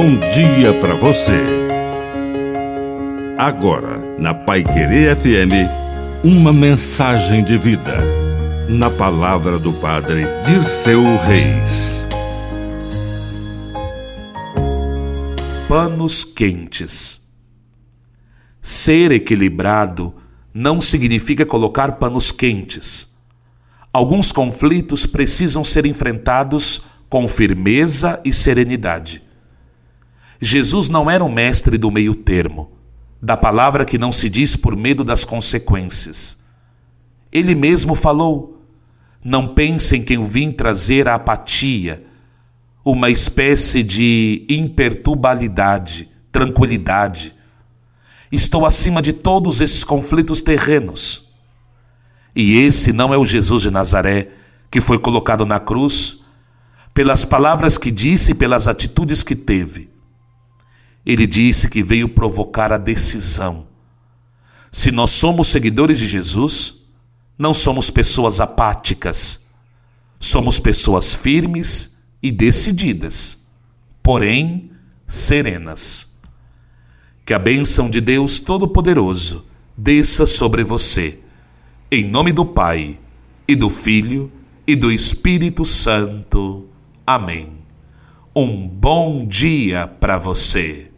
bom dia para você. Agora, na Pai Querer FM, uma mensagem de vida. Na palavra do Padre de seu Reis. Panos quentes. Ser equilibrado não significa colocar panos quentes. Alguns conflitos precisam ser enfrentados com firmeza e serenidade. Jesus não era um mestre do meio termo, da palavra que não se diz por medo das consequências. Ele mesmo falou: Não pensem que eu vim trazer a apatia, uma espécie de imperturbabilidade, tranquilidade. Estou acima de todos esses conflitos terrenos. E esse não é o Jesus de Nazaré que foi colocado na cruz pelas palavras que disse e pelas atitudes que teve. Ele disse que veio provocar a decisão. Se nós somos seguidores de Jesus, não somos pessoas apáticas, somos pessoas firmes e decididas, porém serenas. Que a bênção de Deus Todo-Poderoso desça sobre você, em nome do Pai, e do Filho, e do Espírito Santo. Amém. Um bom dia para você.